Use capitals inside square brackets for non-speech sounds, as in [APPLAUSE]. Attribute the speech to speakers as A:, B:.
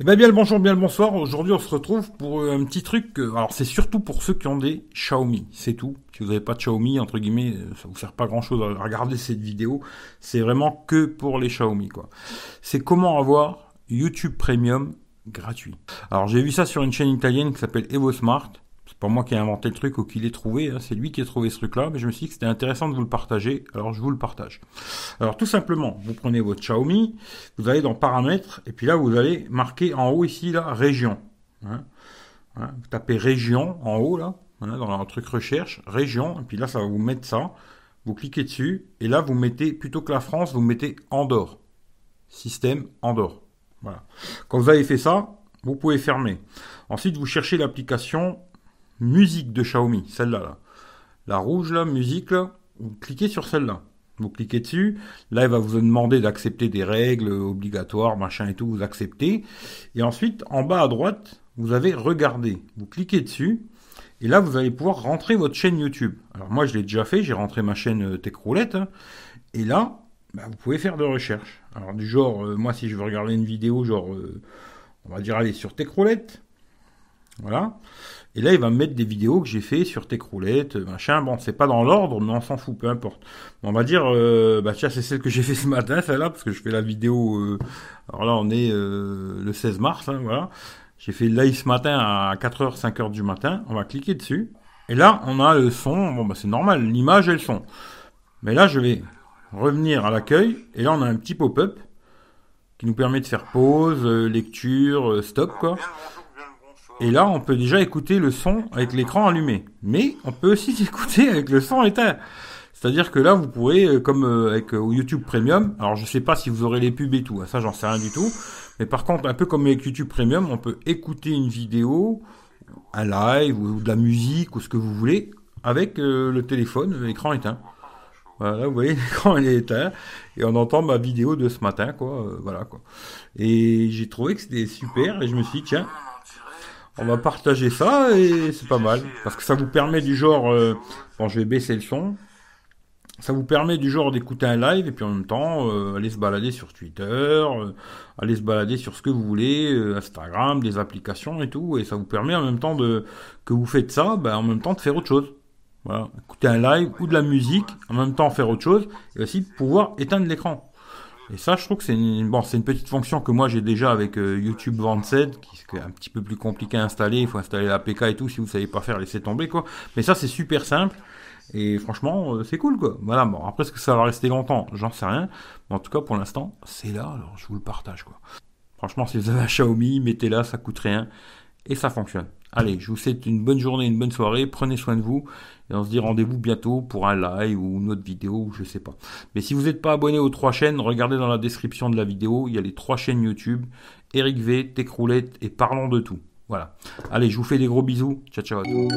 A: Eh ben bien le bonjour, bien le bonsoir. Aujourd'hui, on se retrouve pour un petit truc. Alors, c'est surtout pour ceux qui ont des Xiaomi. C'est tout. Si vous n'avez pas de Xiaomi, entre guillemets, ça vous sert pas grand chose à regarder cette vidéo. C'est vraiment que pour les Xiaomi, quoi. C'est comment avoir YouTube Premium gratuit. Alors, j'ai vu ça sur une chaîne italienne qui s'appelle EvoSmart pas moi qui ai inventé le truc ou qui l'ai trouvé, hein. c'est lui qui a trouvé ce truc-là, mais je me suis dit que c'était intéressant de vous le partager, alors je vous le partage. Alors tout simplement, vous prenez votre Xiaomi, vous allez dans Paramètres, et puis là vous allez marquer en haut ici, là, Région. Hein. Hein, vous tapez Région en haut, là, dans le truc Recherche, Région, et puis là ça va vous mettre ça, vous cliquez dessus, et là vous mettez, plutôt que la France, vous mettez Andorre. Système Andorre. Voilà. Quand vous avez fait ça, vous pouvez fermer. Ensuite, vous cherchez l'application musique de Xiaomi, celle-là. La rouge, là, musique, là, vous cliquez sur celle-là. Vous cliquez dessus. Là, il va vous demander d'accepter des règles obligatoires, machin et tout, vous acceptez. Et ensuite, en bas à droite, vous avez regarder. Vous cliquez dessus. Et là, vous allez pouvoir rentrer votre chaîne YouTube. Alors moi, je l'ai déjà fait. J'ai rentré ma chaîne euh, Techroulette. Hein. Et là, bah, vous pouvez faire de recherche. Alors du genre, euh, moi, si je veux regarder une vidéo, genre, euh, on va dire, aller sur Techroulette. Voilà. Et là, il va me mettre des vidéos que j'ai fait sur Techroulette, machin. Bon, c'est pas dans l'ordre, mais on s'en fout, peu importe. On va dire, euh, bah tiens, c'est celle que j'ai fait ce matin, celle-là, parce que je fais la vidéo. Euh, alors là, on est euh, le 16 mars, hein, voilà. J'ai fait live ce matin à 4h, 5h du matin. On va cliquer dessus. Et là, on a le son. Bon, bah c'est normal, l'image et le son. Mais là, je vais revenir à l'accueil. Et là, on a un petit pop-up qui nous permet de faire pause, lecture, stop, quoi. Et là, on peut déjà écouter le son avec l'écran allumé. Mais on peut aussi [LAUGHS] écouter avec le son éteint. C'est-à-dire que là, vous pourrez, euh, comme euh, avec euh, YouTube Premium, alors je sais pas si vous aurez les pubs et tout, hein, ça j'en sais rien du tout. Mais par contre, un peu comme avec YouTube Premium, on peut écouter une vidéo, un live ou de la musique ou ce que vous voulez avec le téléphone, l'écran éteint. Voilà, vous voyez, [LAUGHS] l'écran est éteint et on entend ma vidéo de ce matin, quoi. voilà, quoi. Et j'ai trouvé que c'était super et je me suis dit, tiens, on va partager ça et c'est pas mal. Parce que ça vous permet du genre. Euh, bon, je vais baisser le son. Ça vous permet du genre d'écouter un live et puis en même temps euh, aller se balader sur Twitter, euh, aller se balader sur ce que vous voulez, Instagram, des applications et tout. Et ça vous permet en même temps de que vous faites ça, ben, en même temps de faire autre chose. Voilà. Écouter un live ou de la musique, en même temps faire autre chose et aussi pouvoir éteindre l'écran. Et ça, je trouve que c'est une, bon, c'est une petite fonction que moi j'ai déjà avec euh, YouTube Vanced, qui est un petit peu plus compliqué à installer. Il faut installer l'APK et tout. Si vous savez pas faire, laissez tomber quoi. Mais ça, c'est super simple. Et franchement, euh, c'est cool quoi. Voilà. Bon, après, est-ce que ça va rester longtemps? J'en sais rien. Mais en tout cas, pour l'instant, c'est là. Alors, je vous le partage quoi. Franchement, si vous avez un Xiaomi, mettez-la, ça coûte rien et ça fonctionne. Allez, je vous souhaite une bonne journée, une bonne soirée, prenez soin de vous, et on se dit rendez-vous bientôt pour un live ou une autre vidéo, je sais pas. Mais si vous n'êtes pas abonné aux trois chaînes, regardez dans la description de la vidéo, il y a les trois chaînes YouTube, Eric V, Techroulette et Parlons de tout. Voilà. Allez, je vous fais des gros bisous. Ciao ciao à tous.